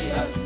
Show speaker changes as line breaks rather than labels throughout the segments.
días.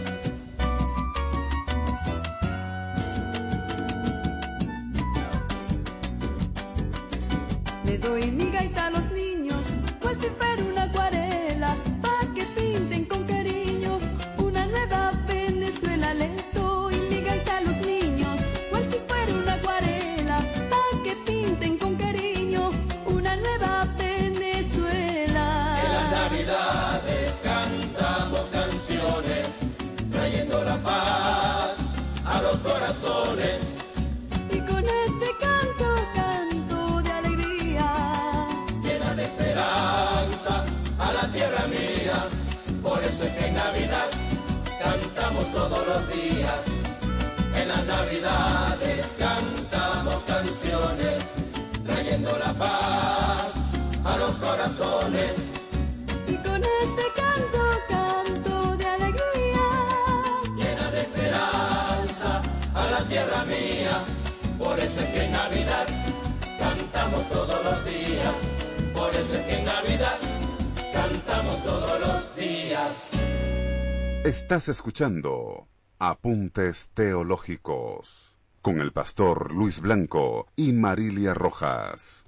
Estás escuchando Apuntes Teológicos con el pastor Luis Blanco y Marilia Rojas.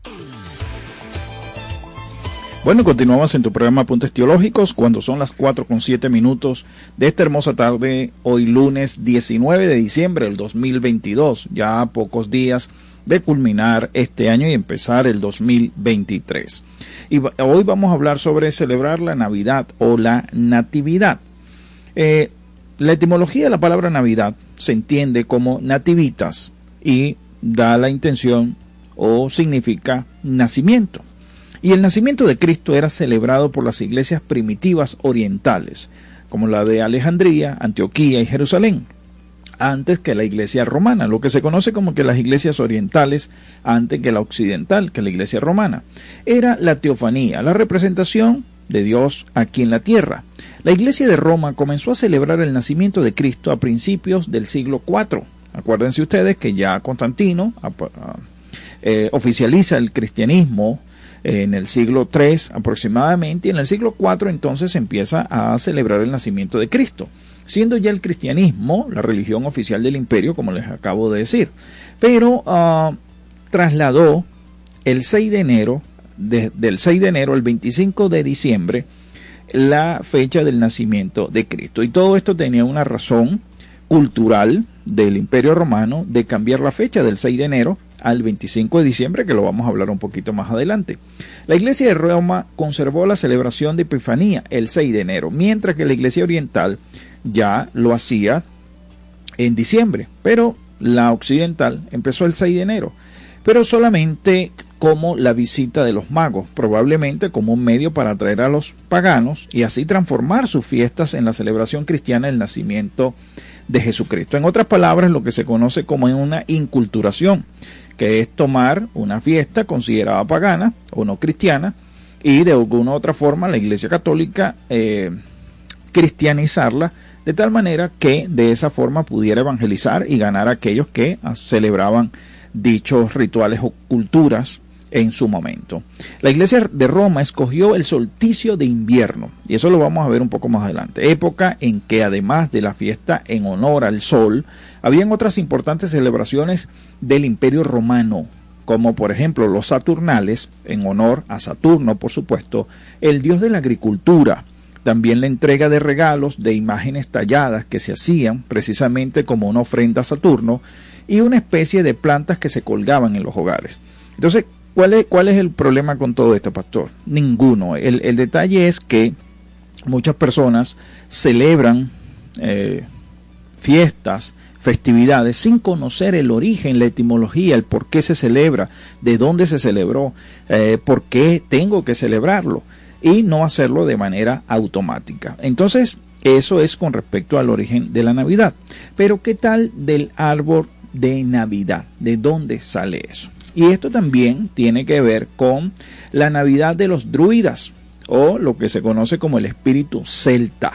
Bueno, continuamos en tu programa Apuntes Teológicos cuando son las 4 con 7 minutos de esta hermosa tarde, hoy lunes 19 de diciembre del 2022, ya a pocos días de culminar este año y empezar el 2023. Y hoy vamos a hablar sobre celebrar la Navidad o la Natividad. Eh, la etimología de la palabra Navidad se entiende como nativitas y da la intención o significa nacimiento. Y el nacimiento de Cristo era celebrado por las iglesias primitivas orientales, como la de Alejandría, Antioquía y Jerusalén, antes que la iglesia romana, lo que se conoce como que las iglesias orientales antes que la occidental, que la iglesia romana. Era la teofanía, la representación de Dios aquí en la tierra. La Iglesia de Roma comenzó a celebrar el nacimiento de Cristo a principios del siglo IV. Acuérdense ustedes que ya Constantino eh, oficializa el cristianismo en el siglo III aproximadamente y en el siglo IV entonces empieza a celebrar el nacimiento de Cristo, siendo ya el cristianismo la religión oficial del imperio, como les acabo de decir. Pero uh, trasladó el 6 de enero del 6 de enero al 25 de diciembre la fecha del nacimiento de Cristo. Y todo esto tenía una razón cultural del Imperio Romano de cambiar la fecha del 6 de enero al 25 de diciembre, que lo vamos a hablar un poquito más adelante. La Iglesia de Roma conservó la celebración de Epifanía el 6 de enero, mientras que la Iglesia Oriental ya lo hacía en diciembre, pero la occidental empezó el 6 de enero, pero solamente como la visita de los magos, probablemente como un medio para atraer a los paganos y así transformar sus fiestas en la celebración cristiana del nacimiento de Jesucristo. En otras palabras, lo que se conoce como una inculturación, que es tomar una fiesta considerada pagana o no cristiana y de alguna u otra forma la Iglesia Católica eh, cristianizarla de tal manera que de esa forma pudiera evangelizar y ganar a aquellos que celebraban dichos rituales o culturas en su momento. La iglesia de Roma escogió el solsticio de invierno, y eso lo vamos a ver un poco más adelante, época en que además de la fiesta en honor al sol, habían otras importantes celebraciones del imperio romano, como por ejemplo los Saturnales, en honor a Saturno, por supuesto, el dios de la agricultura, también la entrega de regalos de imágenes talladas que se hacían precisamente como una ofrenda a Saturno, y una especie de plantas que se colgaban en los hogares. Entonces, ¿Cuál es, ¿Cuál es el problema con todo esto, pastor? Ninguno. El, detalle es que muchas personas celebran eh, fiestas, festividades, sin conocer el origen, la etimología, el por qué se celebra, de dónde se celebró, eh, por qué tengo que celebrarlo, y no hacerlo de manera automática. Entonces, eso es con respecto al origen de la Navidad. Pero, ¿qué tal del árbol de Navidad? ¿De dónde sale eso? Y esto también tiene que ver con la Navidad de los druidas, o lo que se conoce como el espíritu celta.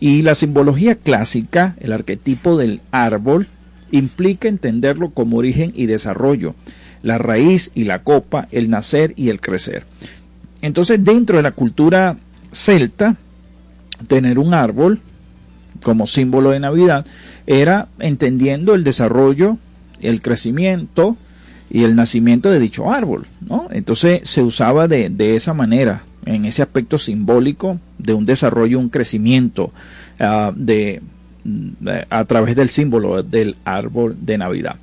Y la simbología clásica, el arquetipo del árbol, implica entenderlo como origen y desarrollo, la raíz y la copa, el nacer y el crecer. Entonces, dentro de la cultura celta, tener un árbol como símbolo de Navidad era entendiendo el desarrollo, el crecimiento, y el nacimiento de dicho árbol, ¿no? Entonces se usaba de, de esa manera, en ese aspecto simbólico de un desarrollo, un crecimiento uh, de, a través del símbolo del árbol de Navidad.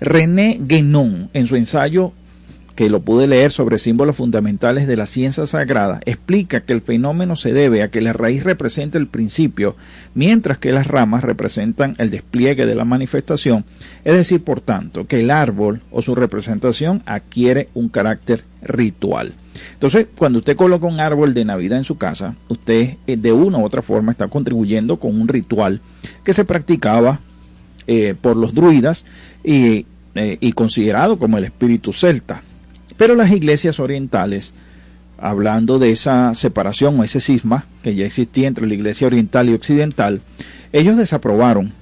René Guénon, en su ensayo que lo pude leer sobre símbolos fundamentales de la ciencia sagrada, explica que el fenómeno se debe a que la raíz representa el principio, mientras que las ramas representan el despliegue de la manifestación, es decir, por tanto, que el árbol o su representación adquiere un carácter ritual. Entonces, cuando usted coloca un árbol de Navidad en su casa, usted eh, de una u otra forma está contribuyendo con un ritual que se practicaba eh, por los druidas eh, y considerado como el espíritu celta. Pero las iglesias orientales, hablando de esa separación o ese cisma que ya existía entre la iglesia oriental y occidental, ellos desaprobaron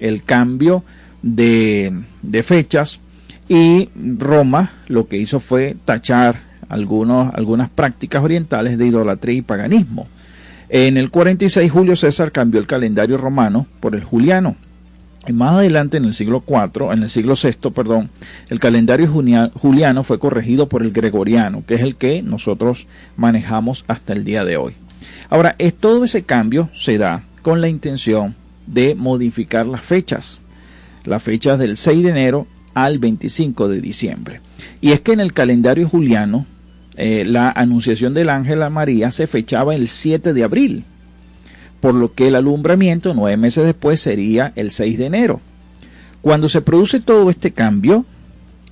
el cambio de, de fechas y Roma lo que hizo fue tachar algunas prácticas orientales de idolatría y paganismo. En el 46 Julio César cambió el calendario romano por el juliano. Y más adelante, en el siglo IV, en el siglo VI, perdón, el calendario juliano fue corregido por el gregoriano, que es el que nosotros manejamos hasta el día de hoy. Ahora, es, todo ese cambio se da con la intención de modificar las fechas, las fechas del 6 de enero al 25 de diciembre. Y es que en el calendario juliano, eh, la anunciación del ángel a María se fechaba el 7 de abril, por lo que el alumbramiento nueve meses después sería el 6 de enero. Cuando se produce todo este cambio,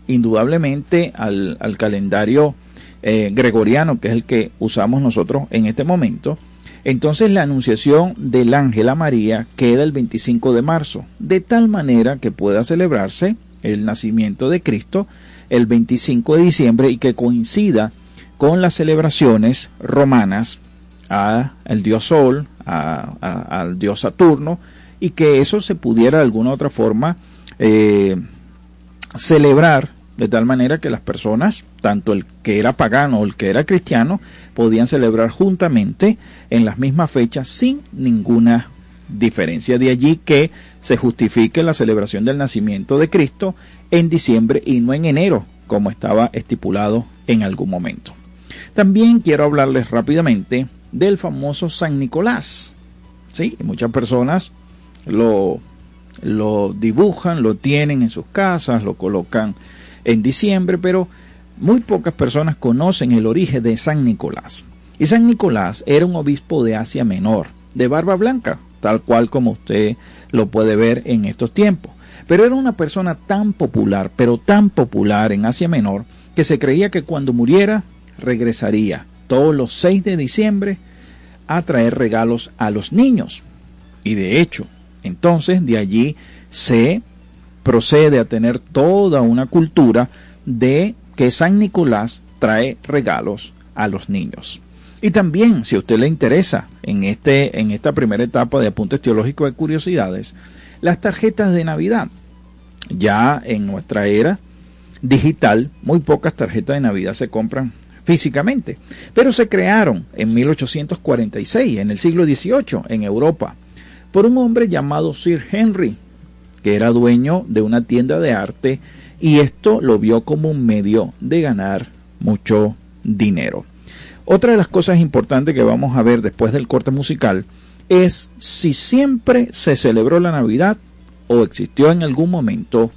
indudablemente al, calendario eh, gregoriano, que es el que usamos nosotros en este momento, entonces la anunciación del ángel a María queda el 25 de marzo, de tal manera que pueda celebrarse el nacimiento de Cristo el 25 de diciembre y que coincida con las celebraciones romanas al dios Sol, al dios Saturno, y que eso se pudiera de alguna u otra forma eh, celebrar de tal manera que las personas, tanto el que era pagano o el que era cristiano, podían celebrar juntamente en las mismas fechas sin ninguna diferencia. De allí que se justifique la celebración del nacimiento de Cristo en diciembre y no en enero, como estaba estipulado en algún momento. También quiero hablarles rápidamente del famoso San Nicolás. Sí, muchas personas lo, lo dibujan, lo tienen en sus casas, lo colocan en diciembre, pero muy pocas personas conocen el origen de San Nicolás. Y San Nicolás era un obispo de Asia Menor, de barba blanca, tal cual como usted lo puede ver en estos tiempos. Pero era una persona tan popular, pero tan popular en Asia Menor, que se creía que cuando muriera regresaría todos los 6 de diciembre a traer regalos a los niños. Y de hecho, entonces de allí se procede a tener toda una cultura de que San Nicolás trae regalos a los niños. Y también, si a usted le interesa en, este, en esta primera etapa de apuntes teológicos de curiosidades, las tarjetas de Navidad. Ya en nuestra era digital, muy pocas tarjetas de Navidad se compran físicamente, pero se crearon en 1846, en el siglo XVIII, en Europa, por un hombre llamado Sir Henry, que era dueño de una tienda de arte y esto lo vio como un medio de ganar mucho dinero. Otra de las cosas importantes que vamos a ver después del corte musical es si siempre se celebró la Navidad o existió en algún momento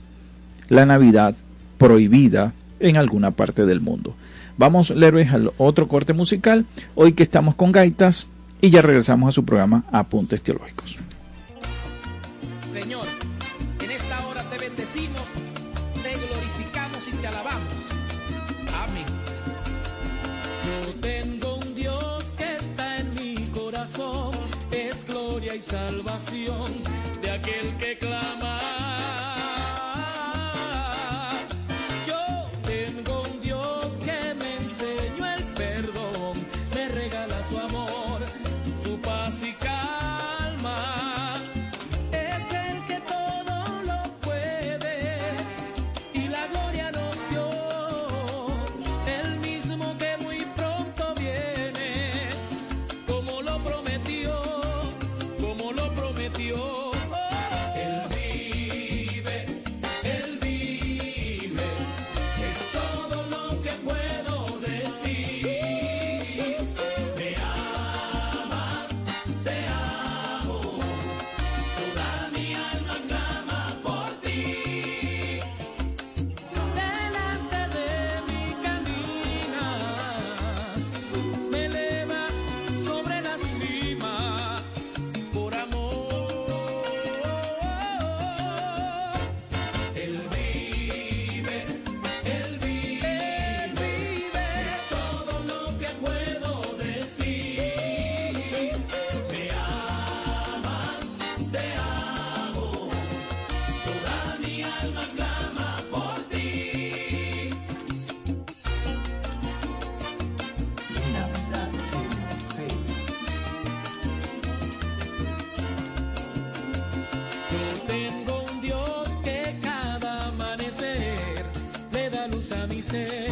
la Navidad prohibida en alguna parte del mundo. Vamos, Lerves, al otro corte musical, hoy que estamos con gaitas, y ya regresamos a su programa Apuntes Teológicos.
Señor, en esta hora te bendecimos, te glorificamos y te alabamos. Amén. Yo tengo un Dios que está en mi corazón, es gloria y salvación de aquel que clama. Mi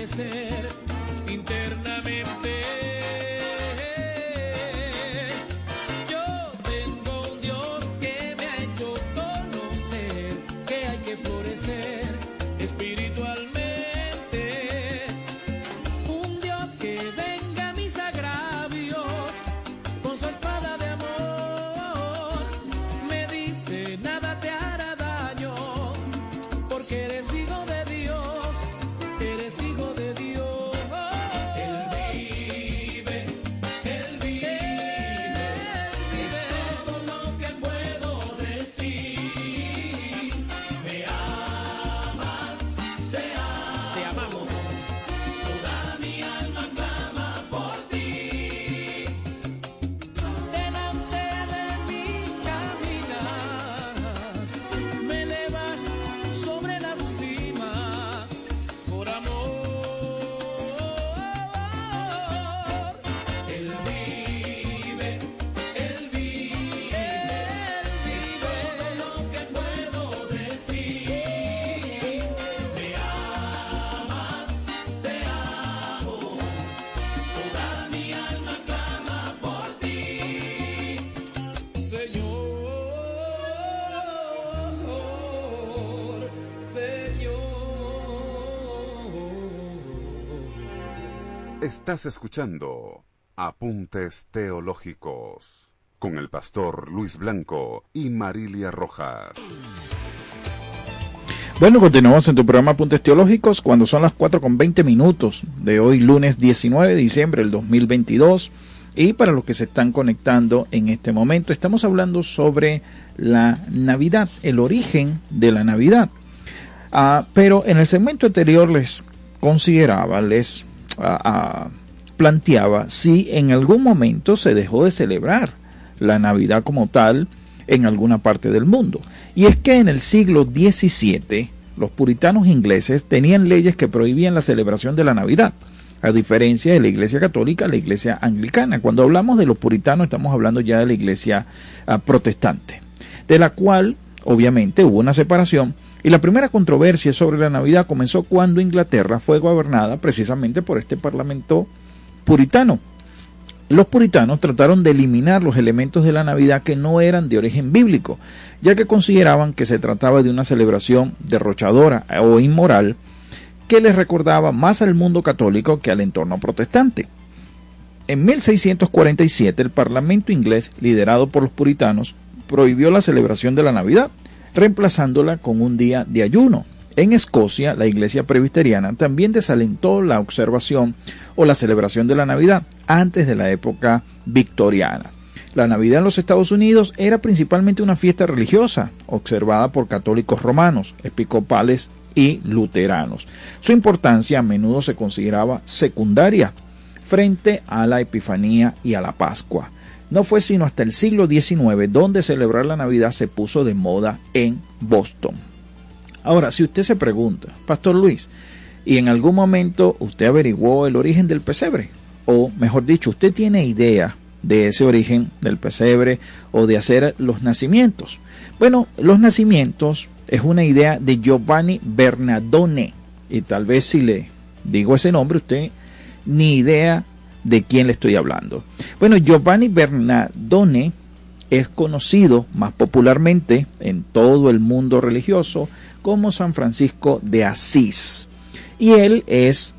crecer
Estás escuchando Apuntes Teológicos con el pastor Luis Blanco y Marilia Rojas.
Bueno, continuamos en tu programa Apuntes Teológicos cuando son las 4 con 20 minutos de hoy, lunes 19 de diciembre del 2022. Y para los que se están conectando en este momento, estamos hablando sobre la Navidad, el origen de la Navidad. Ah, pero en el segmento anterior les consideraba, les planteaba si en algún momento se dejó de celebrar la Navidad como tal en alguna parte del mundo. Y es que en el siglo XVII los puritanos ingleses tenían leyes que prohibían la celebración de la Navidad, a diferencia de la Iglesia Católica, la Iglesia Anglicana. Cuando hablamos de los puritanos estamos hablando ya de la Iglesia ah, protestante, de la cual obviamente hubo una separación. Y la primera controversia sobre la Navidad comenzó cuando Inglaterra fue gobernada precisamente por este parlamento puritano. Los puritanos trataron de eliminar los elementos de la Navidad que no eran de origen bíblico, ya que consideraban que se trataba de una celebración derrochadora o inmoral que les recordaba más al mundo católico que al entorno protestante. En 1647 el Parlamento inglés, liderado por los puritanos, prohibió la celebración de la Navidad, reemplazándola con un día de ayuno. En Escocia, la Iglesia Presbiteriana también desalentó la observación o la celebración de la Navidad antes de la época victoriana. La Navidad en los Estados Unidos era principalmente una fiesta religiosa, observada por católicos romanos, episcopales y luteranos. Su importancia a menudo se consideraba secundaria frente a la Epifanía y a la Pascua. No fue sino hasta el siglo XIX donde celebrar la Navidad se puso de moda en Boston. Ahora, si usted se pregunta, Pastor Luis, ¿y en algún momento usted averiguó el origen del pesebre? O mejor dicho, ¿usted tiene idea de ese origen del pesebre o de hacer los nacimientos? Bueno, los nacimientos es una idea de Giovanni Bernardone. Y tal vez si le digo ese nombre, usted ni idea de quién le estoy hablando. Bueno, Giovanni Bernardone es conocido más popularmente en todo el mundo religioso como San Francisco de Asís. Y él es,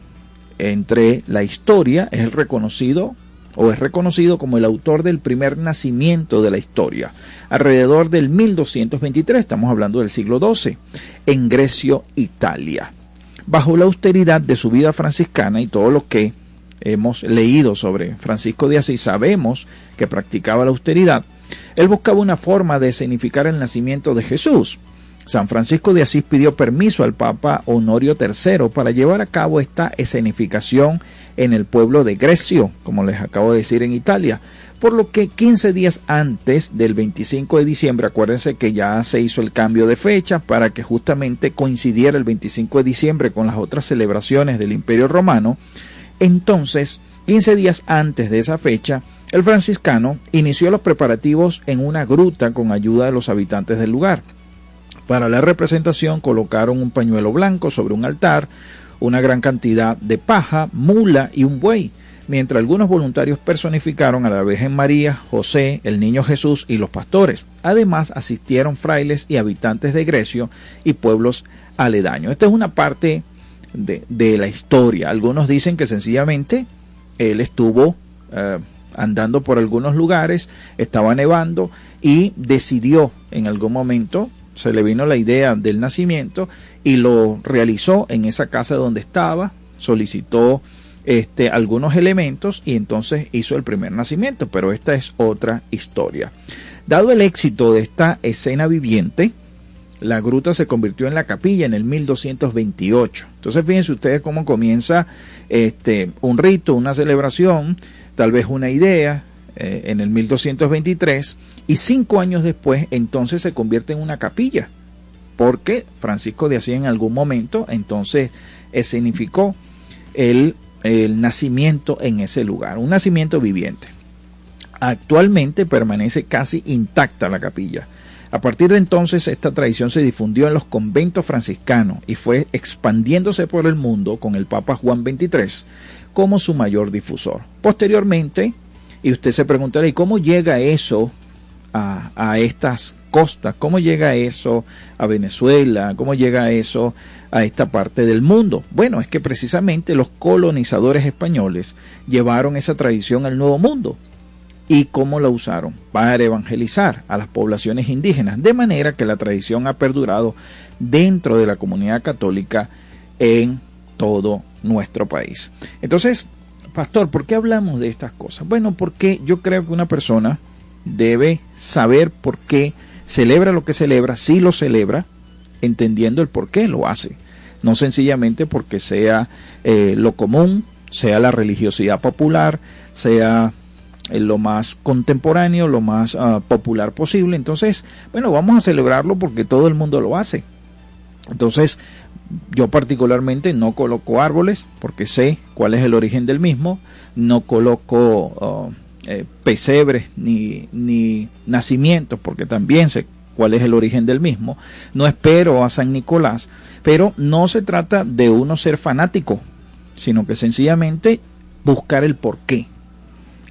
entre la historia, es el reconocido o es reconocido como el autor del primer nacimiento de la historia, alrededor del 1223, estamos hablando del siglo XII, en Grecio, Italia. Bajo la austeridad de su vida franciscana y todo lo que hemos leído sobre Francisco de Asís, sabemos que practicaba la austeridad, él buscaba una forma de escenificar el nacimiento de Jesús. San Francisco de Asís pidió permiso al Papa Honorio III para llevar a cabo esta escenificación en el pueblo de Grecio, como les acabo de decir en Italia, por lo que 15 días antes del 25 de diciembre, acuérdense que ya se hizo el cambio de fecha para que justamente coincidiera el 25 de diciembre con las otras celebraciones del Imperio Romano, entonces, 15 días antes de esa fecha, el franciscano inició los preparativos en una gruta con ayuda de los habitantes del lugar. Para la representación colocaron un pañuelo blanco sobre un altar, una gran cantidad de paja, mula y un buey, mientras algunos voluntarios personificaron a la Virgen María, José, el Niño Jesús y los pastores. Además asistieron frailes y habitantes de Grecio y pueblos aledaños. Esta es una parte de, la historia. Algunos dicen que sencillamente él estuvo eh, andando por algunos lugares, estaba nevando y decidió en algún momento, se le vino la idea del nacimiento y lo realizó en esa casa donde estaba, solicitó este, algunos elementos y entonces hizo el primer nacimiento, pero esta es otra historia. Dado el éxito de esta escena viviente, la gruta se convirtió en la capilla en el 1228. Entonces fíjense ustedes cómo comienza este, un rito, una celebración, tal vez una idea eh, en el 1223 y cinco años después entonces se convierte en una capilla porque Francisco de Asís en algún momento entonces escenificó el, el nacimiento en ese lugar, un nacimiento viviente. Actualmente permanece casi intacta la capilla a partir de entonces esta tradición se difundió en los conventos franciscanos y fue expandiéndose por el mundo con el Papa Juan XXIII como su mayor difusor. Posteriormente, y usted se preguntará, ¿y cómo llega eso a, estas costas? ¿Cómo llega eso a Venezuela? ¿Cómo llega eso a esta parte del mundo? Bueno, es que precisamente los colonizadores españoles llevaron esa tradición al Nuevo Mundo y cómo la usaron para evangelizar a las poblaciones indígenas, de manera que la tradición ha perdurado dentro de la comunidad católica en todo nuestro país. Entonces, pastor, ¿por qué hablamos de estas cosas? Bueno, porque yo creo que una persona debe saber por qué celebra lo que celebra, si lo celebra, entendiendo el por qué lo hace. No sencillamente porque sea eh, lo común, sea la religiosidad popular, sea lo más contemporáneo, lo más ah, popular posible. Entonces, bueno, vamos a celebrarlo porque todo el mundo lo hace. Entonces, yo particularmente no coloco árboles porque sé cuál es el origen del mismo, no coloco eh, pesebres ni, ni nacimientos porque también sé cuál es el origen del mismo, no espero a San Nicolás, pero no se trata de uno ser fanático, sino que sencillamente buscar el porqué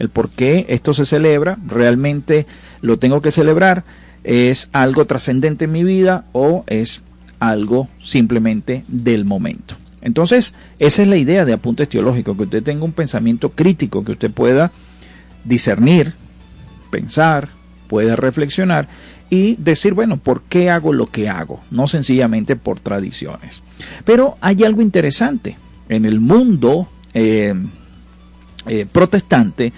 el por qué esto se celebra, realmente lo tengo que celebrar, es algo trascendente en mi vida o es algo simplemente del momento. Entonces, esa es la idea de apuntes teológicos, que usted tenga un pensamiento crítico, que usted pueda discernir, pensar, pueda reflexionar y decir, bueno, ¿por qué hago lo que hago? No sencillamente por tradiciones. Pero hay algo interesante. En el mundo eh, eh, protestante,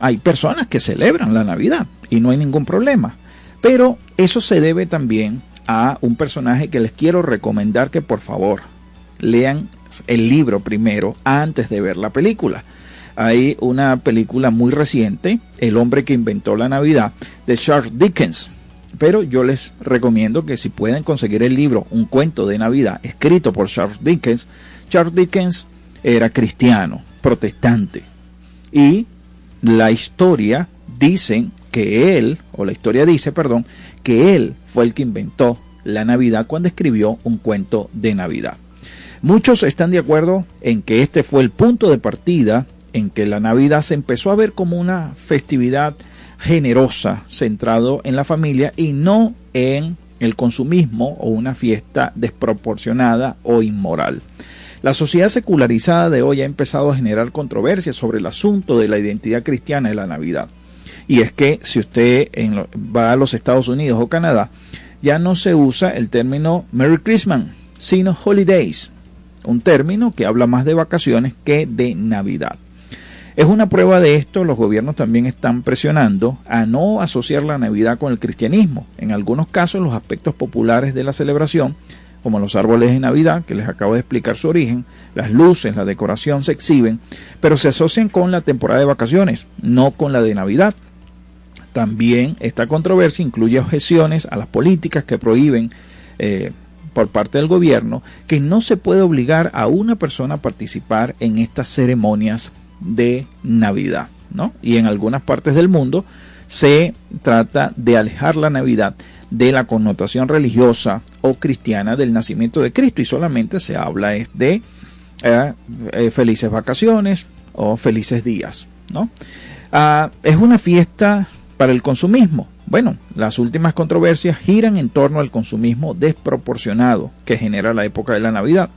hay personas que celebran la Navidad y no hay ningún problema. Pero eso se debe también a un personaje que les quiero recomendar que por favor lean el libro primero antes de ver la película. hay una película muy reciente, El hombre que inventó la Navidad, de Charles Dickens. Pero yo les recomiendo que si pueden conseguir el libro Un cuento de Navidad, escrito por Charles Dickens, Charles Dickens era cristiano, protestante. Y la historia dicen que él, o la historia dice, perdón, que él fue el que inventó la Navidad cuando escribió un cuento de Navidad. Muchos están de acuerdo en que este fue el punto de partida en que la Navidad se empezó a ver como una festividad generosa, centrado en la familia y no en el consumismo o una fiesta desproporcionada o inmoral. La sociedad secularizada de hoy ha empezado a generar controversias sobre el asunto de la identidad cristiana de la Navidad. Y es que si usted va a los Estados Unidos o Canadá, ya no se usa el término Merry Christmas, sino Holidays, un término que habla más de vacaciones que de Navidad. Es una prueba de esto, los gobiernos también están presionando a no asociar la Navidad con el cristianismo. En algunos casos los aspectos populares de la celebración como los árboles de Navidad, que les acabo de explicar su origen, las luces, la decoración se exhiben, pero se asocian con la temporada de vacaciones, no con la de Navidad. También esta controversia incluye objeciones a las políticas que prohíben eh, por parte del gobierno que no se puede obligar a una persona a participar en estas ceremonias de Navidad. ¿no? Y en algunas partes del mundo se trata de alejar la Navidad de la connotación religiosa o cristiana del nacimiento de Cristo y solamente se habla de eh, eh, felices vacaciones o felices días. ¿no? Ah, es una fiesta para el consumismo. Bueno, las últimas controversias giran en torno al consumismo desproporcionado que genera la época de la Navidad.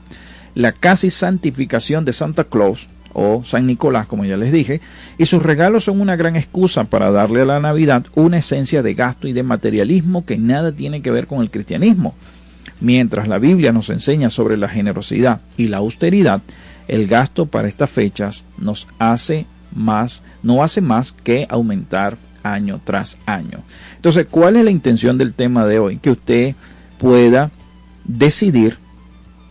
La casi santificación de Santa Claus o San Nicolás, como ya les dije, y sus regalos son una gran excusa para darle a la Navidad una esencia de gasto y de materialismo que nada tiene que ver con el cristianismo. Mientras la Biblia nos enseña sobre la generosidad y la austeridad, el gasto para estas fechas nos hace más, no hace más que aumentar año tras año. Entonces, ¿cuál es la intención del tema de hoy? Que usted pueda decidir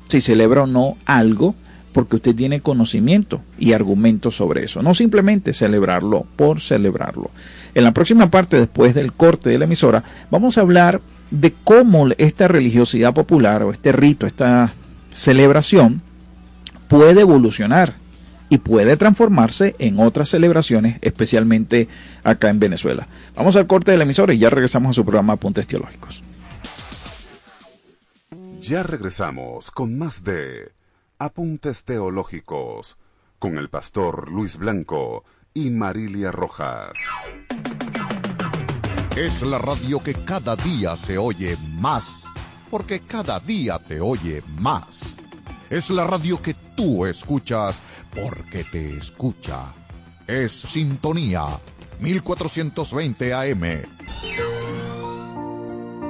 si celebra o no algo porque usted tiene conocimiento y argumentos sobre eso, no simplemente celebrarlo por celebrarlo. En la próxima parte, después del corte de la emisora, vamos a hablar de cómo esta religiosidad popular o este rito, esta celebración, puede evolucionar y puede transformarse en otras celebraciones, especialmente acá en Venezuela. Vamos al corte de la emisora y ya regresamos a su programa Apuntes Teológicos.
Ya regresamos con más de Apuntes Teológicos con el pastor Luis Blanco y Marilia Rojas.
Es la radio que cada día se oye más, porque cada día te oye más. Es la radio que tú escuchas porque te escucha. Es Sintonía 1420 AM.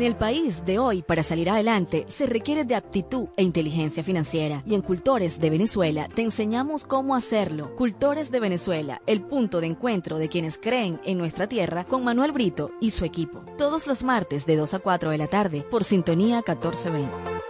En el país de hoy, para salir adelante, se requiere de aptitud e inteligencia financiera. Y en Cultores de Venezuela te enseñamos cómo hacerlo. Cultores de Venezuela, el punto de encuentro de quienes creen en nuestra tierra con Manuel Brito y su equipo. Todos los martes de 2 a 4 de la tarde por Sintonía 1420.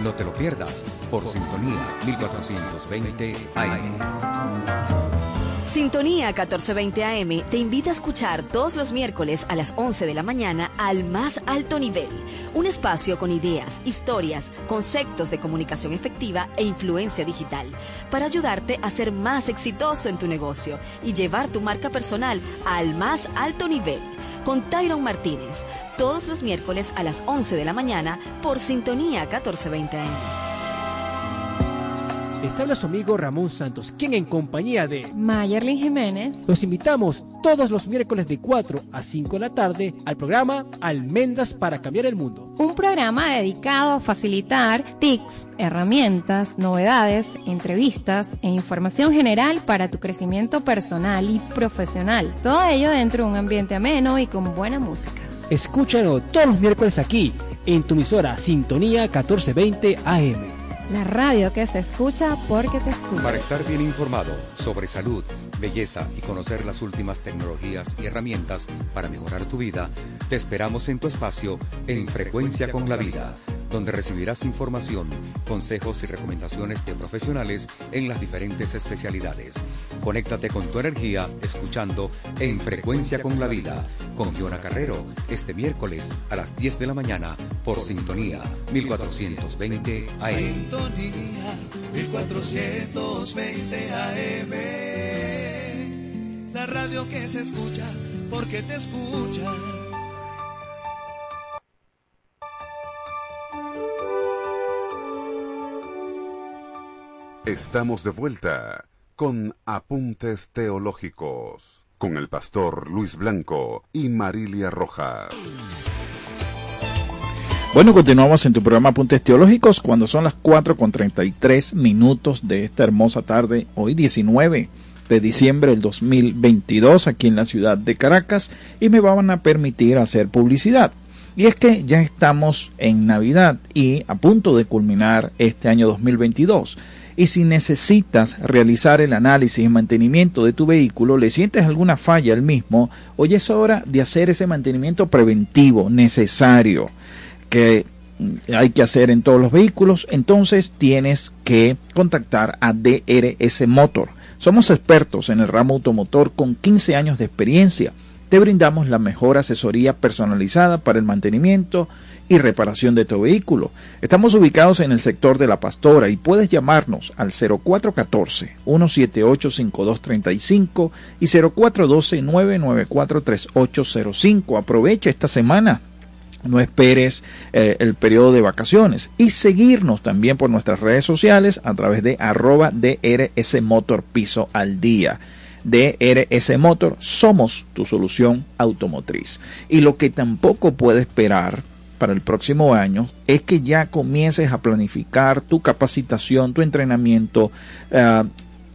No te lo pierdas por Sintonía 1420 AM.
Sintonía 1420 AM te invita a escuchar todos los miércoles a las 11 de la mañana al más alto nivel, un espacio con ideas, historias, conceptos de comunicación efectiva e influencia digital para ayudarte a ser más exitoso en tu negocio y llevar tu marca personal al más alto nivel. Con Tyron Martínez, todos los miércoles a las 11 de la mañana por Sintonía 1420 AM.
Les habla su amigo Ramón Santos, quien en compañía de
Mayerlin Jiménez
los invitamos todos los miércoles de 4 a 5 de la tarde al programa Almendras para Cambiar el Mundo.
Un programa dedicado a facilitar tips, herramientas, novedades, entrevistas e información general para tu crecimiento personal y profesional. Todo ello dentro de un ambiente ameno y con buena música.
Escúchalo todos los miércoles aquí, en tu emisora Sintonía 1420 AM.
La radio que se escucha porque te escucha.
Para estar bien informado sobre salud, belleza y conocer las últimas tecnologías y herramientas para mejorar tu vida, te esperamos en tu espacio en Frecuencia con la Vida donde recibirás información, consejos y recomendaciones de profesionales en las diferentes especialidades. Conéctate con tu energía escuchando En Frecuencia con la Vida con Giona Carrero este miércoles a las 10 de la mañana por Sintonía 1420 AM.
Sintonía 1420 AM. La radio que se escucha porque te escucha.
Estamos de vuelta con Apuntes Teológicos, con el pastor Luis Blanco y Marilia Rojas.
Bueno, continuamos en tu programa Apuntes Teológicos cuando son las 4 con 33 minutos de esta hermosa tarde, hoy 19 de diciembre del 2022 aquí en la ciudad de Caracas y me van a permitir hacer publicidad. Y es que ya estamos en Navidad y a punto de culminar este año 2022 y si necesitas realizar el análisis y mantenimiento de tu vehículo, le sientes alguna falla al mismo, hoy es hora de hacer ese mantenimiento preventivo necesario que hay que hacer en todos los vehículos, entonces tienes que contactar a DRS Motor. Somos expertos en el ramo automotor con 15 años de experiencia. Te brindamos la mejor asesoría personalizada para el mantenimiento y reparación de tu vehículo. Estamos ubicados en el sector de La Pastora y puedes llamarnos al 0414-178-5235 y 0412-994-3805. Aprovecha esta semana no esperes eh, el periodo de vacaciones y seguirnos también por nuestras redes sociales a través de arroba DRS Motor Piso al Día. DRS Motor, somos tu solución automotriz. Y lo que tampoco puede esperar para el próximo año es que ya comiences a planificar tu capacitación, tu entrenamiento, uh,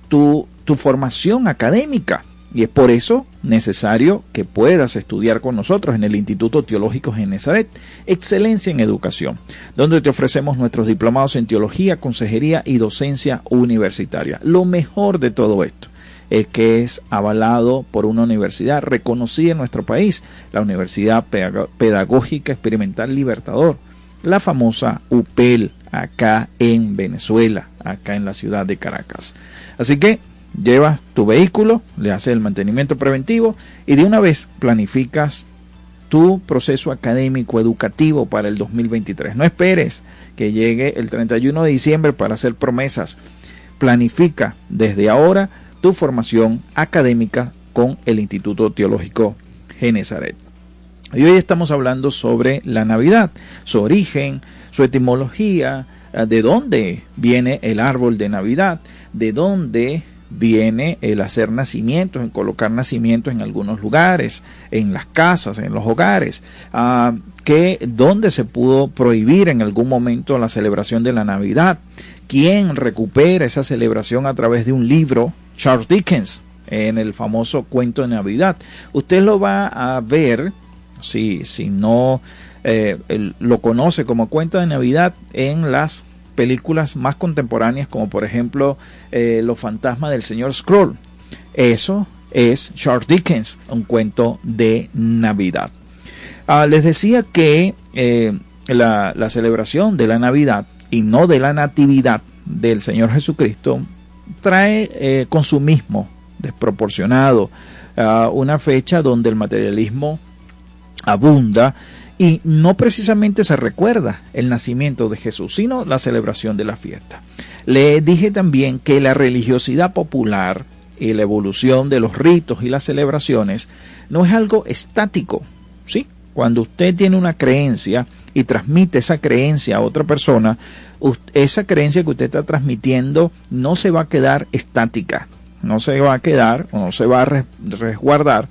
tu, tu formación académica. Y es por eso necesario que puedas estudiar con nosotros en el Instituto Teológico Genesaret, Excelencia en Educación, donde te ofrecemos nuestros diplomados en teología, consejería y docencia universitaria. Lo mejor de todo esto es que es avalado por una universidad reconocida en nuestro país, la Universidad Pedagógica Experimental Libertador, la famosa UPEL, acá en Venezuela, acá en la ciudad de Caracas. Así que llevas tu vehículo, le haces el mantenimiento preventivo y de una vez planificas tu proceso académico educativo para el 2023. No esperes que llegue el 31 de diciembre para hacer promesas. Planifica desde ahora tu formación académica con el Instituto Teológico Genesaret. Y hoy estamos hablando sobre la Navidad, su origen, su etimología, eh, de dónde viene el árbol de Navidad, de dónde viene el hacer nacimientos, en colocar nacimientos en algunos lugares, en las casas, en los hogares, uh, que dónde se pudo prohibir en algún momento la celebración de la Navidad, quién recupera esa celebración a través de un libro Charles Dickens en el famoso cuento de Navidad. Usted lo va a ver, si, si no eh, lo conoce como cuento de Navidad, en las películas más contemporáneas, como por ejemplo eh, Los fantasmas del señor Scroll. Eso es Charles Dickens, un cuento de Navidad. Ah, les decía que eh, la, la celebración de la Navidad y no de la Natividad del Señor Jesucristo trae eh, consumismo desproporcionado, ah, una fecha donde el materialismo abunda y no precisamente se recuerda el nacimiento de Jesús, sino la celebración de la fiesta. Le dije también que la religiosidad popular y la evolución de los ritos y las celebraciones no es algo estático, ¿sí? Cuando usted tiene una creencia y transmite esa creencia a otra persona, esa creencia que usted está transmitiendo no se va a quedar estática, no se va a quedar o no se va a resguardar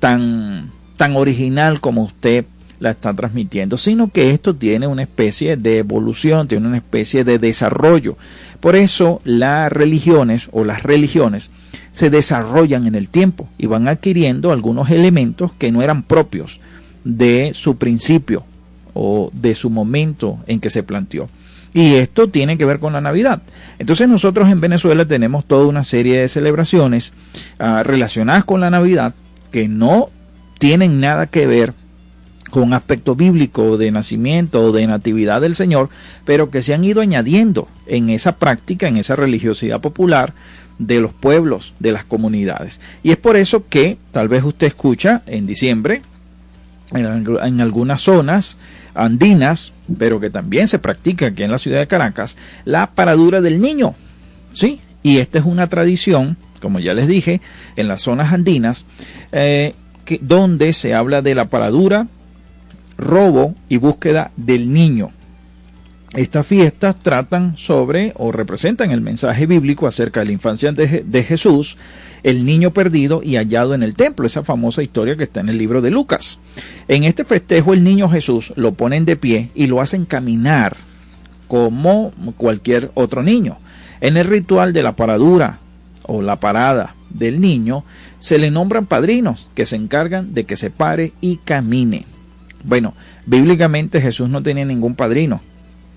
tan, tan original como usted la está transmitiendo, sino que esto tiene una especie de evolución, tiene una especie de desarrollo. Por eso las religiones o las religiones se desarrollan en el tiempo y van adquiriendo algunos elementos que no eran propios de su principio o de su momento en que se planteó. Y esto tiene que ver con la Navidad. Entonces nosotros en Venezuela tenemos toda una serie de celebraciones ah, relacionadas con la Navidad que no tienen nada que ver con aspecto bíblico de nacimiento o de natividad del Señor, pero que se han ido añadiendo en esa práctica, en esa religiosidad popular de los pueblos, de las comunidades. Y es por eso que tal vez usted escucha en diciembre, en, algunas zonas andinas, pero que también se practica aquí en la ciudad de Caracas, la paradura del niño. ¿Sí? Y esta es una tradición, como ya les dije, en las zonas andinas, eh, donde se habla de la paradura robo y búsqueda del niño. Estas fiestas tratan sobre o representan el mensaje bíblico acerca de la infancia de, Jesús, el niño perdido y hallado en el templo, esa famosa historia que está en el libro de Lucas. En este festejo el niño Jesús lo ponen de pie y lo hacen caminar como cualquier otro niño. En el ritual de la paradura o la parada del niño se le nombran padrinos que se encargan de que se pare y camine. Bueno, bíblicamente Jesús no tenía ningún padrino,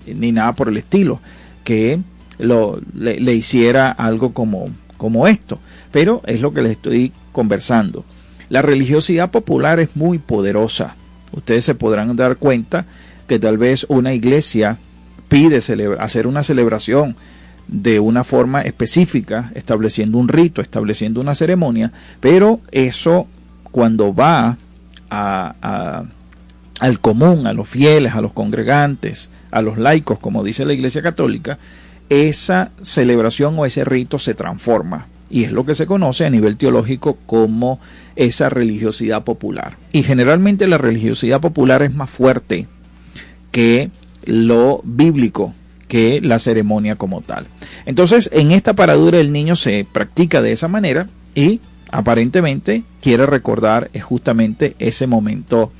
ni nada por el estilo, que lo, le, hiciera algo como, como esto. Pero es lo que les estoy conversando. La religiosidad popular es muy poderosa. Ustedes se podrán dar cuenta que tal vez una iglesia pide hacer una celebración de una forma específica, estableciendo un rito, estableciendo una ceremonia, pero eso cuando va a al común, a los fieles, a los congregantes, a los laicos, como dice la Iglesia Católica, esa celebración o ese rito se transforma. Y es lo que se conoce a nivel teológico como esa religiosidad popular. Y generalmente la religiosidad popular es más fuerte que lo bíblico, que la ceremonia como tal. Entonces, en esta paradura el niño se practica de esa manera y aparentemente quiere recordar justamente ese momento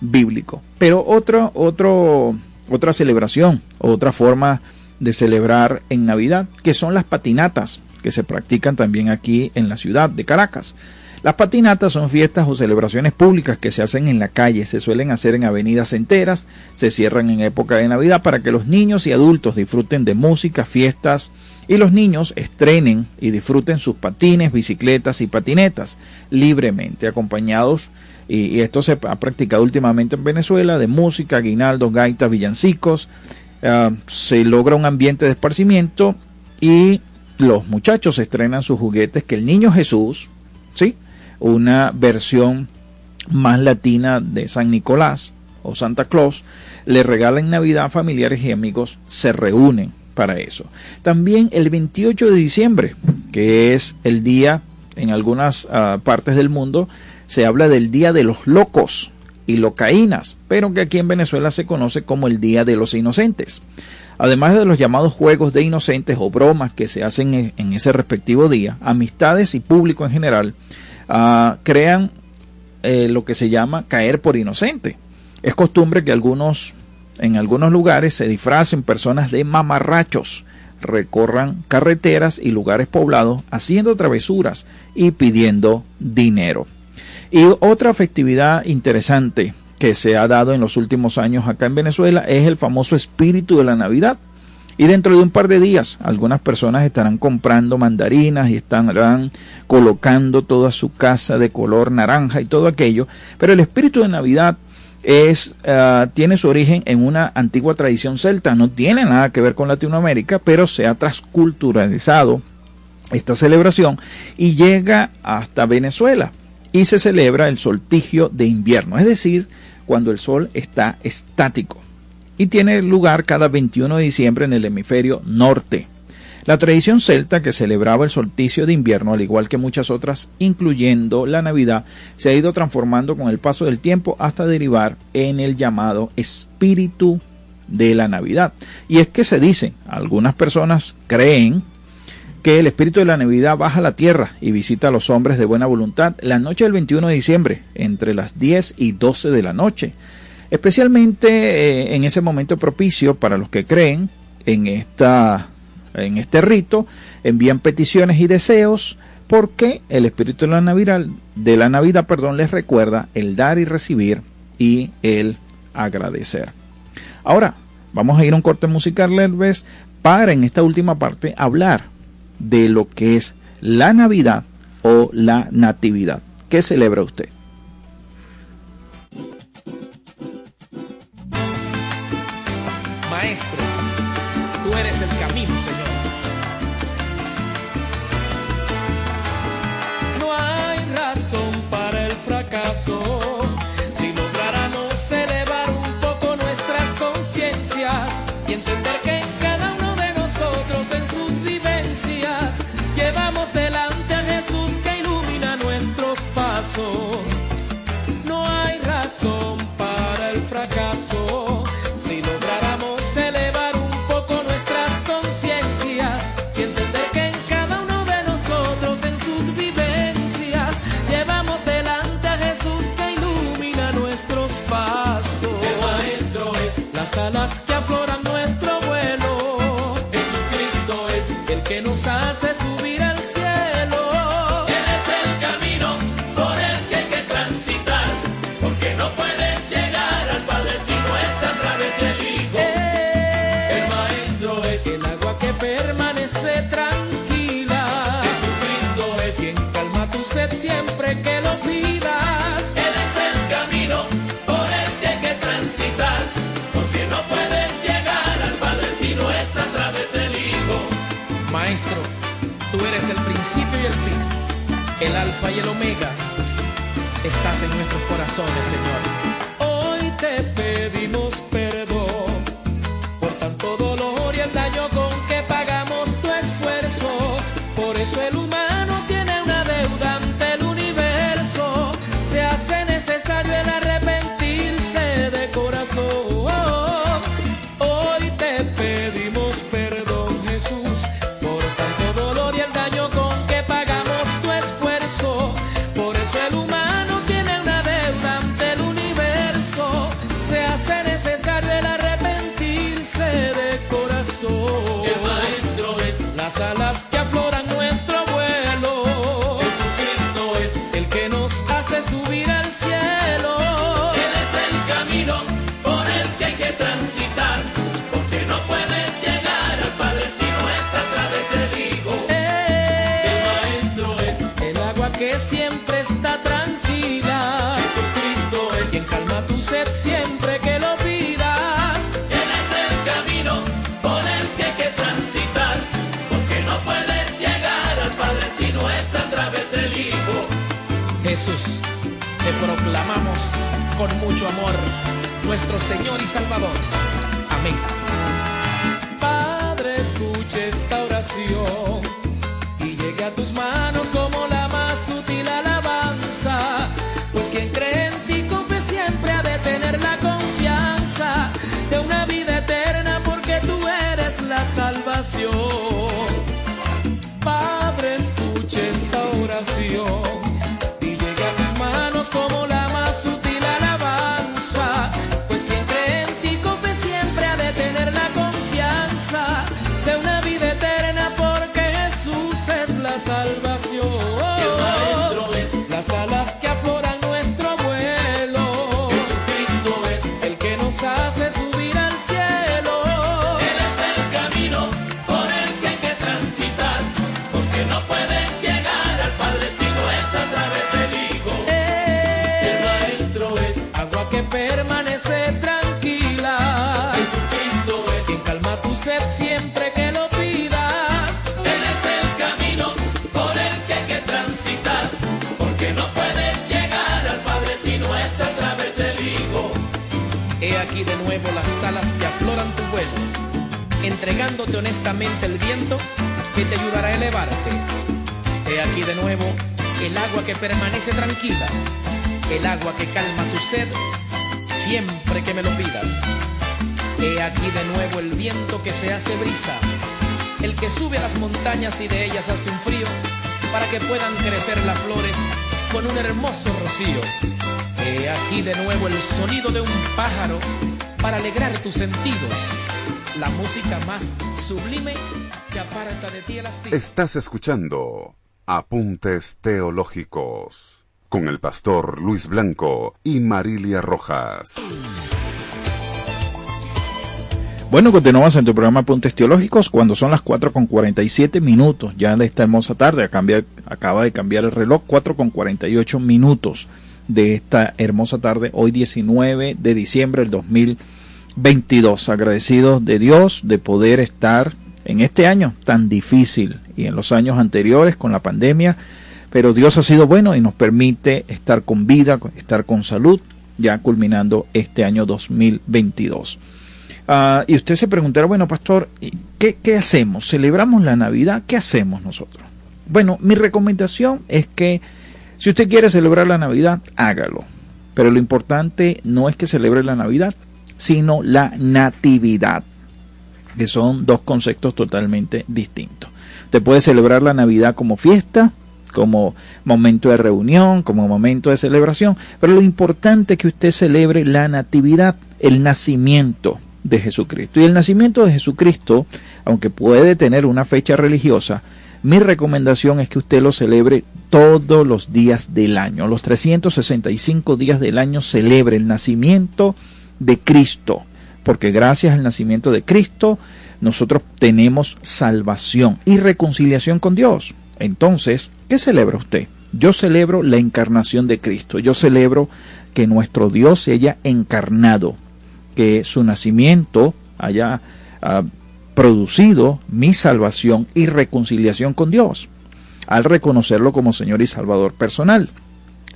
bíblico. Pero otro, otro, otra celebración, otra forma de celebrar en Navidad, que son las patinatas, que se practican también aquí en la ciudad de Caracas. Las patinatas son fiestas o celebraciones públicas que se hacen en la calle, se suelen hacer en avenidas enteras, se cierran en época de Navidad para que los niños y adultos disfruten de música, fiestas y los niños estrenen y disfruten sus patines, bicicletas y patinetas libremente, acompañados y, esto se ha practicado últimamente en Venezuela, de música, guinaldos, gaitas, villancicos, ah, se logra un ambiente de esparcimiento y los muchachos estrenan sus juguetes que el niño Jesús, ¿sí? Una versión más latina de San Nicolás o Santa Claus, le regala en Navidad a familiares y amigos, se reúnen para eso. También el 28 de diciembre, que es el día en algunas ah, partes del mundo se habla del Día de los Locos y Locaínas, pero que aquí en Venezuela se conoce como el Día de los Inocentes. Además de los llamados juegos de inocentes o bromas que se hacen en ese respectivo día, amistades y público en general ah, crean eh, lo que se llama caer por inocente. Es costumbre que algunos, en algunos lugares se disfracen personas de mamarrachos, recorran carreteras y lugares poblados haciendo travesuras y pidiendo dinero. Y otra festividad interesante que se ha dado en los últimos años acá en Venezuela es el famoso espíritu de la Navidad. Y dentro de un par de días algunas personas estarán comprando mandarinas y estarán colocando toda su casa de color naranja y todo aquello. Pero el espíritu de Navidad es, uh, tiene su origen en una antigua tradición celta, no tiene nada que ver con Latinoamérica, pero se ha transculturalizado esta celebración y llega hasta Venezuela y se celebra el solsticio de invierno, es decir, cuando el Sol está estático y tiene lugar cada 21 de diciembre en el hemisferio norte. La tradición celta que celebraba el solsticio de invierno, al igual que muchas otras, incluyendo la Navidad, se ha ido transformando con el paso del tiempo hasta derivar en el llamado espíritu de la Navidad. Y es que se dice, algunas personas creen que el espíritu de la Navidad baja a la tierra y visita a los hombres de buena voluntad la noche del 21 de diciembre, entre las 10 y 12 de la noche, especialmente eh, en ese momento propicio para los que creen en, esta, en este rito, envían peticiones y deseos porque el espíritu de la Navidad, de la Navidad perdón, les recuerda el dar y recibir y el agradecer. Ahora, vamos a ir a un corte musical, Lerves, para en esta última parte hablar de lo que es la Navidad o la Natividad. ¿Qué celebra usted?
Maestro, tú eres el camino, Señor. No hay razón para el fracaso. el alfa y el omega. Estás en nuestros corazones, Señor. con mucho amor, nuestro Señor y Salvador. Nuevo las alas que afloran tu vuelo, entregándote honestamente el viento que te ayudará a elevarte. He aquí de nuevo el agua que permanece tranquila, el agua que calma tu sed siempre que me lo pidas. He aquí de nuevo el viento que se hace brisa, el que sube a las montañas y de ellas hace un frío, para que puedan crecer las flores con un hermoso rocío. He aquí de nuevo el sonido de un pájaro para alegrar tus sentidos, la música más sublime que aparta de ti el hastío.
Estás escuchando Apuntes Teológicos con el pastor Luis Blanco y Marilia Rojas.
Bueno, continuamos en tu programa Apuntes Teológicos cuando son las 4 con 47 minutos ya de esta hermosa tarde. Cambia, acaba de cambiar el reloj, 4 con 48 minutos de esta hermosa tarde, hoy 19 de diciembre del 2022. Agradecidos de Dios de poder estar en este año tan difícil y en los años anteriores con la pandemia, pero Dios ha sido bueno y nos permite estar con vida, estar con salud, ya culminando este año 2022. Ah, y usted se preguntará, bueno, pastor, ¿qué, ¿qué hacemos? ¿Celebramos la Navidad? ¿Qué hacemos nosotros? Bueno, mi recomendación es que si usted quiere celebrar la Navidad, hágalo. Pero lo importante no es que celebre la Navidad, sino la natividad, que son dos conceptos totalmente distintos. Usted puede celebrar la Navidad como fiesta, como momento de reunión, como momento de celebración, pero lo importante es que usted celebre la natividad, el nacimiento de Jesucristo. Y el nacimiento de Jesucristo, aunque puede tener una fecha religiosa, mi recomendación es que usted lo celebre todos los días del año. Los 365 días del año celebre el nacimiento de Cristo, porque gracias al nacimiento de Cristo nosotros tenemos salvación y reconciliación con Dios. Entonces, ¿qué celebra usted? Yo celebro la encarnación de Cristo. Yo celebro que nuestro Dios se haya encarnado, que su nacimiento haya uh, producido mi salvación y reconciliación con Dios, al reconocerlo como Señor y Salvador personal.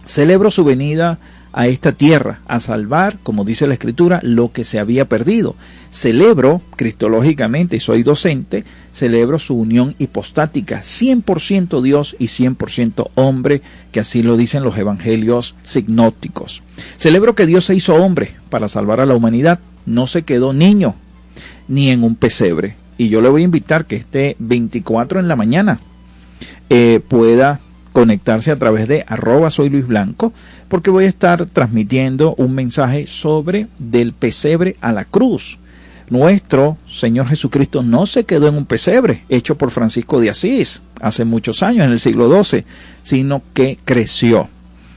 Celebro su venida a esta tierra, a salvar, como dice la Escritura, lo que se había perdido. Celebro, cristológicamente, y soy docente, celebro su unión hipostática, 100% Dios y 100% hombre, que así lo dicen los evangelios signóticos. Celebro que Dios se hizo hombre para salvar a la humanidad, no se quedó niño, ni en un pesebre. Y yo le voy a invitar que este 24 en la mañana eh, pueda conectarse a través de arroba soy Luis Blanco, porque voy a estar transmitiendo un mensaje sobre del pesebre a la cruz. Nuestro Señor Jesucristo no se quedó en un pesebre hecho por Francisco de Asís hace muchos años, en el siglo XII, sino que creció.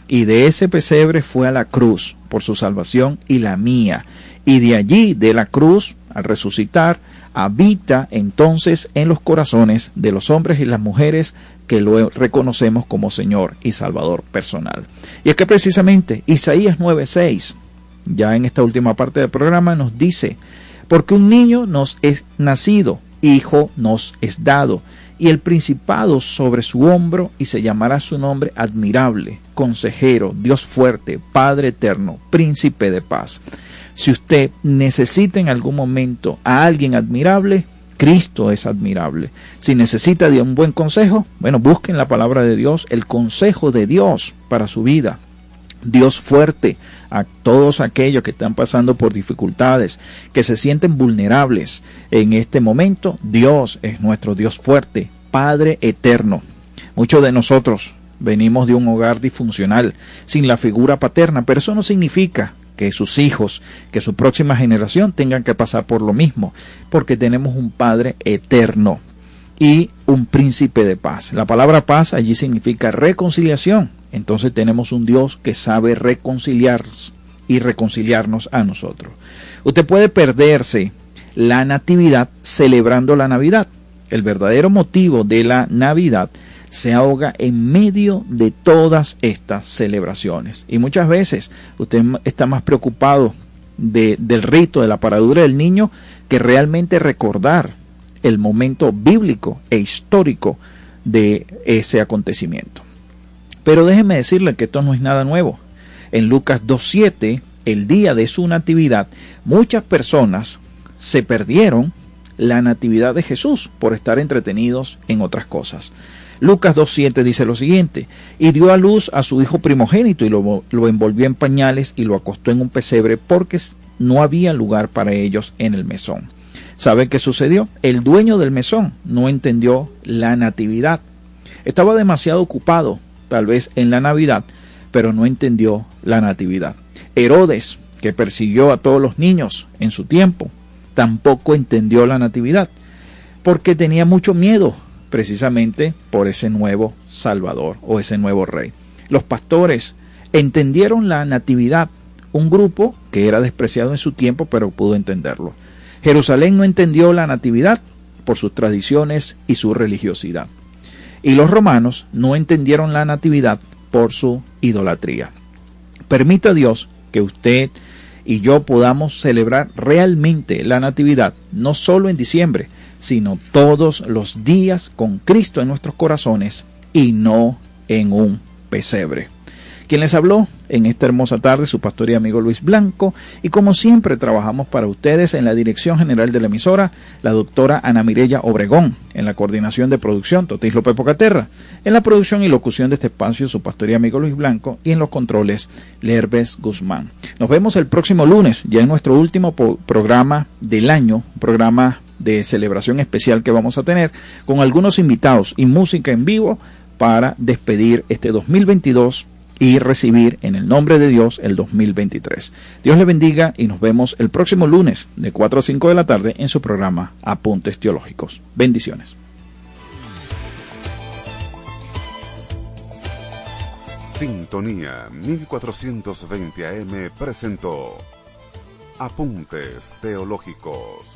Y de ese pesebre fue a la cruz por su salvación y la mía. Y de allí, de la cruz, al resucitar, habita entonces en los corazones de los hombres y las mujeres que lo reconocemos como Señor y Salvador personal. Y es que precisamente Isaías 9:6, ya en esta última parte del programa, nos dice, porque un niño nos es nacido, hijo nos es dado, y el principado sobre su hombro, y se llamará su nombre admirable, consejero, Dios fuerte, Padre eterno, príncipe de paz. Si usted necesita en algún momento a alguien admirable, Cristo es admirable. Si necesita de un buen consejo, bueno, busquen la palabra de Dios, el consejo de Dios para su vida. Dios fuerte a todos aquellos que están pasando por dificultades, que se sienten vulnerables en este momento. Dios es nuestro Dios fuerte, Padre eterno. Muchos de nosotros venimos de un hogar disfuncional, sin la figura paterna, pero eso no significa que sus hijos, que su próxima generación tengan que pasar por lo mismo, porque tenemos un Padre eterno y un príncipe de paz. La palabra paz allí significa reconciliación. Entonces tenemos un Dios que sabe reconciliar y reconciliarnos a nosotros. Usted puede perderse la natividad celebrando la Navidad. El verdadero motivo de la Navidad se ahoga en medio de todas estas celebraciones. Y muchas veces usted está más preocupado de, del rito, de la paradura del niño, que realmente recordar el momento bíblico e histórico de ese acontecimiento. Pero déjeme decirle que esto no es nada nuevo. En Lucas 2.7 el día de su natividad, muchas personas se perdieron la natividad de Jesús por estar entretenidos en otras cosas. Lucas 2.7 dice lo siguiente, y dio a luz a su hijo primogénito y lo, lo, envolvió en pañales y lo acostó en un pesebre porque no había lugar para ellos en el mesón. ¿Sabe qué sucedió? El dueño del mesón no entendió la natividad. Estaba demasiado ocupado, tal vez en la Navidad, pero no entendió la natividad. Herodes, que persiguió a todos los niños en su tiempo, tampoco entendió la natividad, porque tenía mucho miedo precisamente por ese nuevo Salvador o ese nuevo Rey. Los pastores entendieron la natividad, un grupo que era despreciado en su tiempo, pero pudo entenderlo. Jerusalén no entendió la natividad por sus tradiciones y su religiosidad. Y los romanos no entendieron la natividad por su idolatría. Permita Dios que usted y yo podamos celebrar realmente la Natividad, no solo en diciembre, sino todos los días con Cristo en nuestros corazones y no en un pesebre. Quien les habló en esta hermosa tarde, su pastor y amigo Luis Blanco, y como siempre trabajamos para ustedes en la dirección general de la emisora, la doctora Ana Mirella Obregón, en la coordinación de producción, Totis López Pocaterra, en la producción y locución de este espacio, su pastor y amigo Luis Blanco, y en los controles, Lerves Guzmán. Nos vemos el próximo lunes, ya en nuestro último programa del año, programa de celebración especial que vamos a tener, con algunos invitados y música en vivo para despedir este 2022 y recibir en el nombre de Dios el 2023. Dios le bendiga y nos vemos el próximo lunes de 4 a 5 de la tarde en su programa Apuntes Teológicos. Bendiciones.
Sintonía 1420 AM presentó Apuntes Teológicos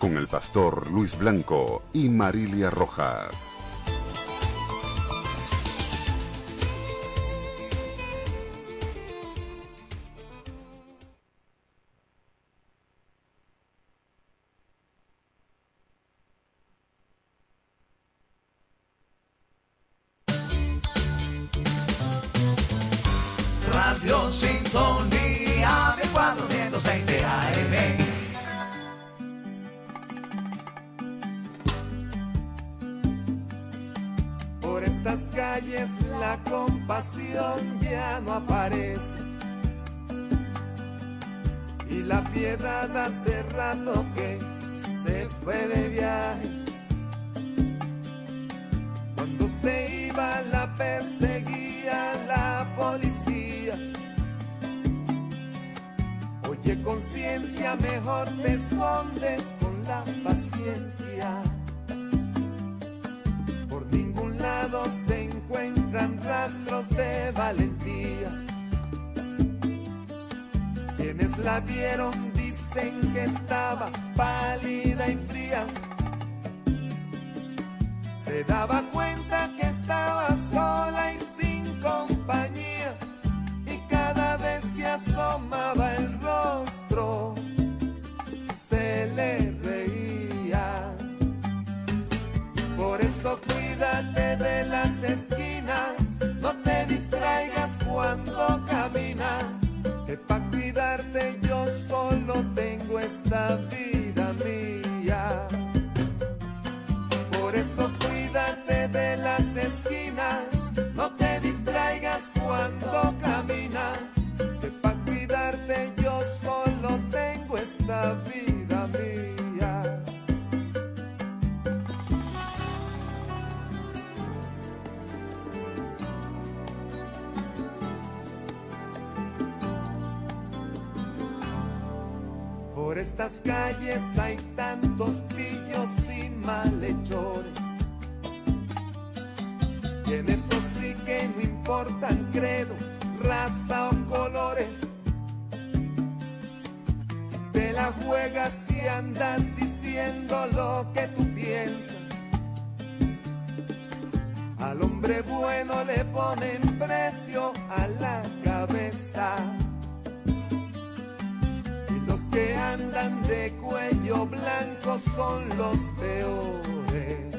con el pastor Luis Blanco y Marilia Rojas.
Radio Sintonía
estas calles la compasión ya no aparece. Y la piedad hace rato que se fue de viaje. Cuando se iba la perseguía la policía. Oye conciencia, mejor te escondes con la paciencia. Se encuentran rastros de valentía. Quienes la vieron dicen que estaba pálida y fría. Se daba cuenta que estaba sola y sin compañía. Y cada vez que asomaba el rostro, se le reía. Por eso cuídate de las esquinas, no te distraigas cuando caminas. Que para cuidarte yo solo tengo esta vida mía. Por eso cuídate de las esquinas, no te distraigas cuando caminas. Que para cuidarte yo solo tengo esta vida Por estas calles hay tantos pillos y malhechores. Y en eso sí que no importan credo, raza o colores. Te la juegas y andas diciendo lo que tú piensas. Al hombre bueno le ponen precio son los peores.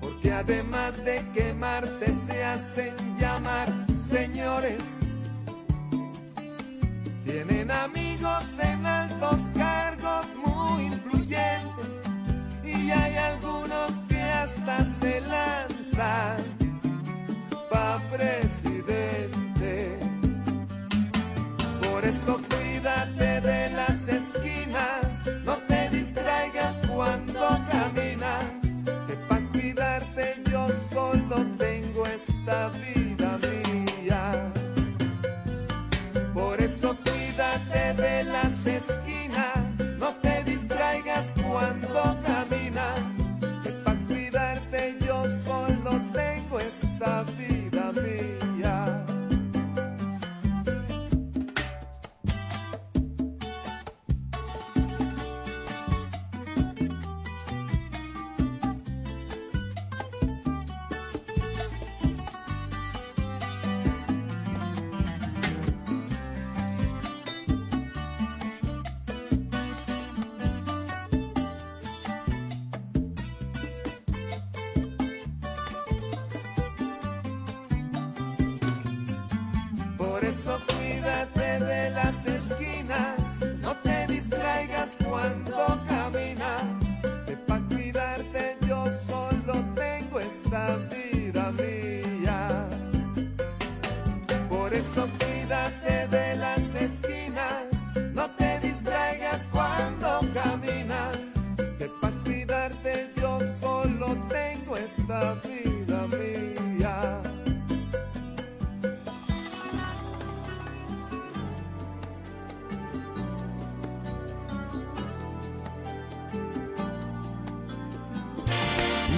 Porque además de quemarte se hacen llamar señores. Tienen amigos en altos cargos muy influyentes y hay algunos que hasta se lanzan pa' presidente. Por eso cuídate de las esquinas, caminas, que pa' cuidarte yo solo tengo esta vida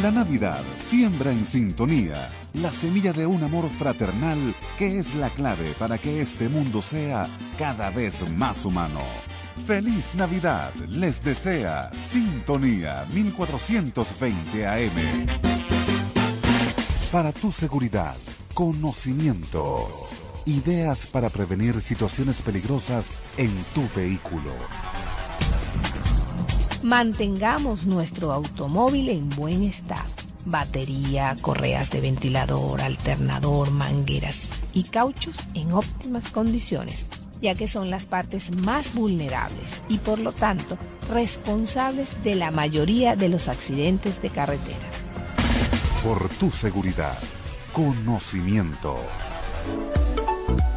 La Navidad siembra en sintonía la semilla de un amor fraternal que es la clave para que este mundo sea cada vez más humano. Feliz Navidad les desea Sintonía 1420 AM. Para tu seguridad, conocimiento, ideas para prevenir situaciones peligrosas en tu vehículo.
Mantengamos nuestro automóvil en buen estado. Batería, correas de ventilador, alternador, mangueras y cauchos en óptimas condiciones, ya que son las partes más vulnerables y por lo tanto responsables de la mayoría de los accidentes de carretera.
Por tu seguridad, conocimiento.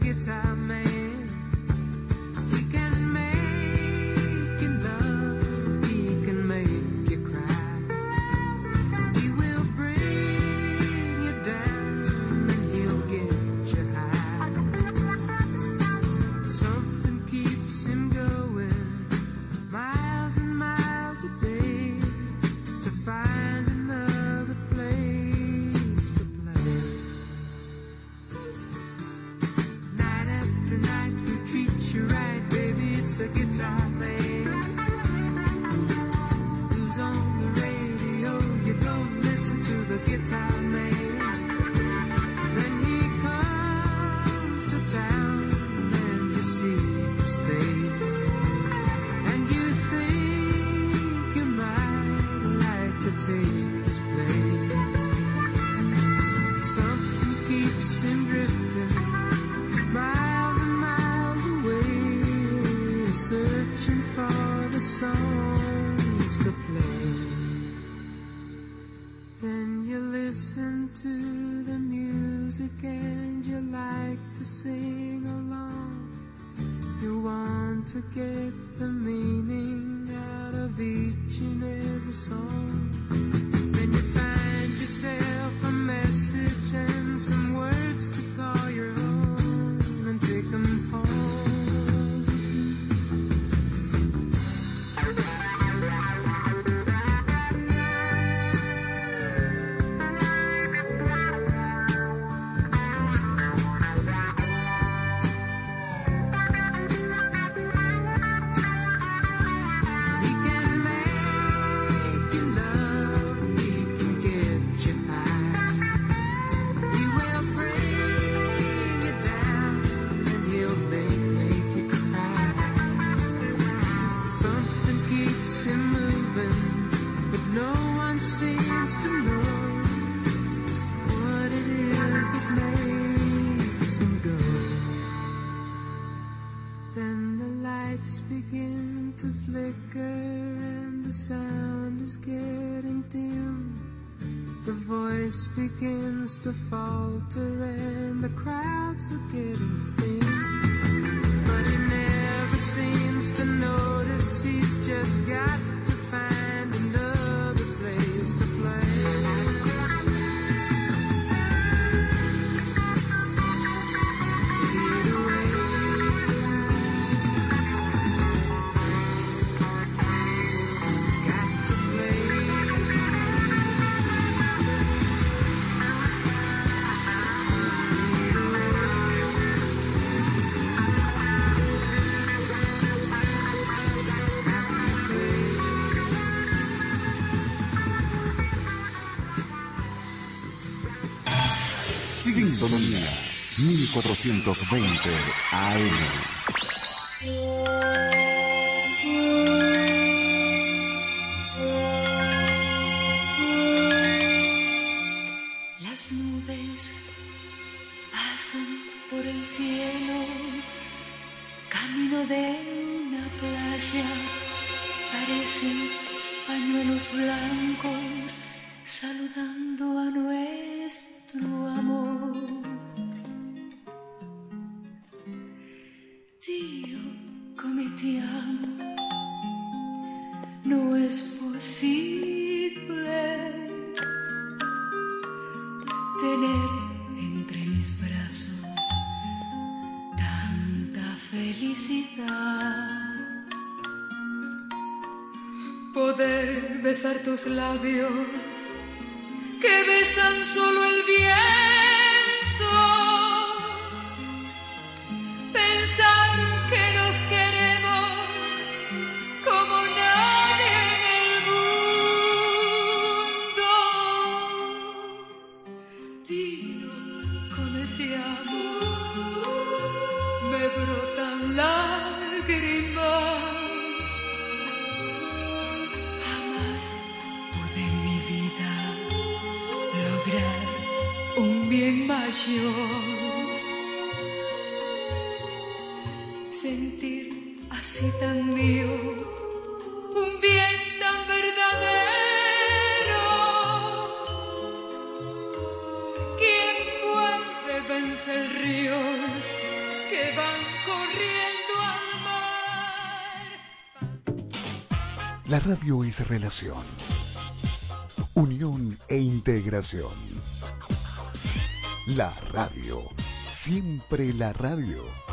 Guitar begins to falter and the crowds are getting thin. But he never seems to notice he's just got
1420 AM.
que besan solo el bien pasión. Sentir así tan mío un bien tan verdadero. ¿Quién puede vencer ríos que van corriendo al mar?
La radio es relación, unión e integración la radio. Siempre la radio.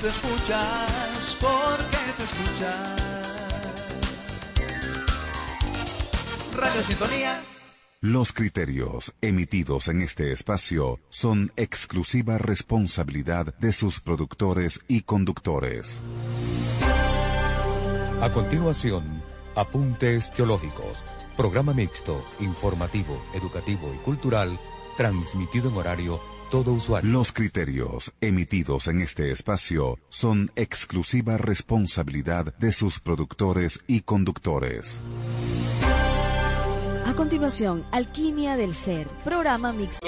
Tú escuchas, porque te escuchas. Radio Sintonía.
Los criterios emitidos en este espacio son exclusiva responsabilidad de sus productores y conductores.
A continuación, Apuntes Teológicos, programa mixto, informativo, educativo y cultural, transmitido en horario todo usuario.
Los criterios emitidos en este espacio son exclusiva responsabilidad de sus productores y conductores.
A continuación, Alquimia del Ser, programa mixto.